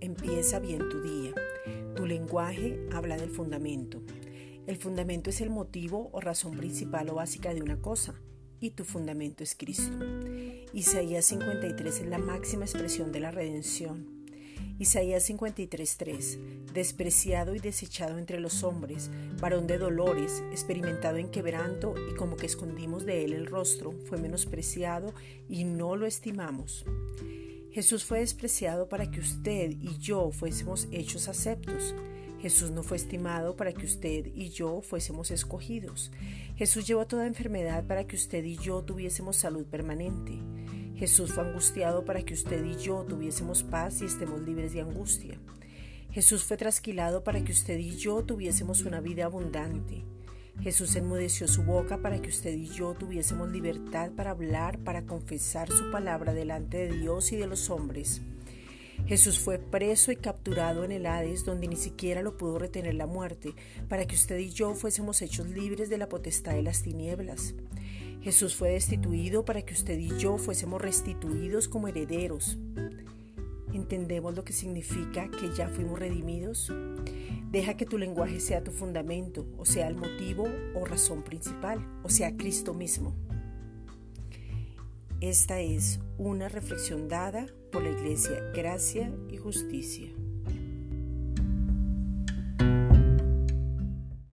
Empieza bien tu día. Tu lenguaje habla del fundamento. El fundamento es el motivo o razón principal o básica de una cosa y tu fundamento es Cristo. Isaías 53 es la máxima expresión de la redención. Isaías 53:3, despreciado y desechado entre los hombres, varón de dolores, experimentado en quebranto y como que escondimos de él el rostro, fue menospreciado y no lo estimamos. Jesús fue despreciado para que usted y yo fuésemos hechos aceptos. Jesús no fue estimado para que usted y yo fuésemos escogidos. Jesús llevó toda enfermedad para que usted y yo tuviésemos salud permanente. Jesús fue angustiado para que usted y yo tuviésemos paz y estemos libres de angustia. Jesús fue trasquilado para que usted y yo tuviésemos una vida abundante. Jesús enmudeció su boca para que usted y yo tuviésemos libertad para hablar, para confesar su palabra delante de Dios y de los hombres. Jesús fue preso y capturado en el Hades, donde ni siquiera lo pudo retener la muerte, para que usted y yo fuésemos hechos libres de la potestad de las tinieblas. Jesús fue destituido para que usted y yo fuésemos restituidos como herederos. ¿Entendemos lo que significa que ya fuimos redimidos? Deja que tu lenguaje sea tu fundamento, o sea el motivo o razón principal, o sea Cristo mismo. Esta es una reflexión dada por la Iglesia Gracia y Justicia.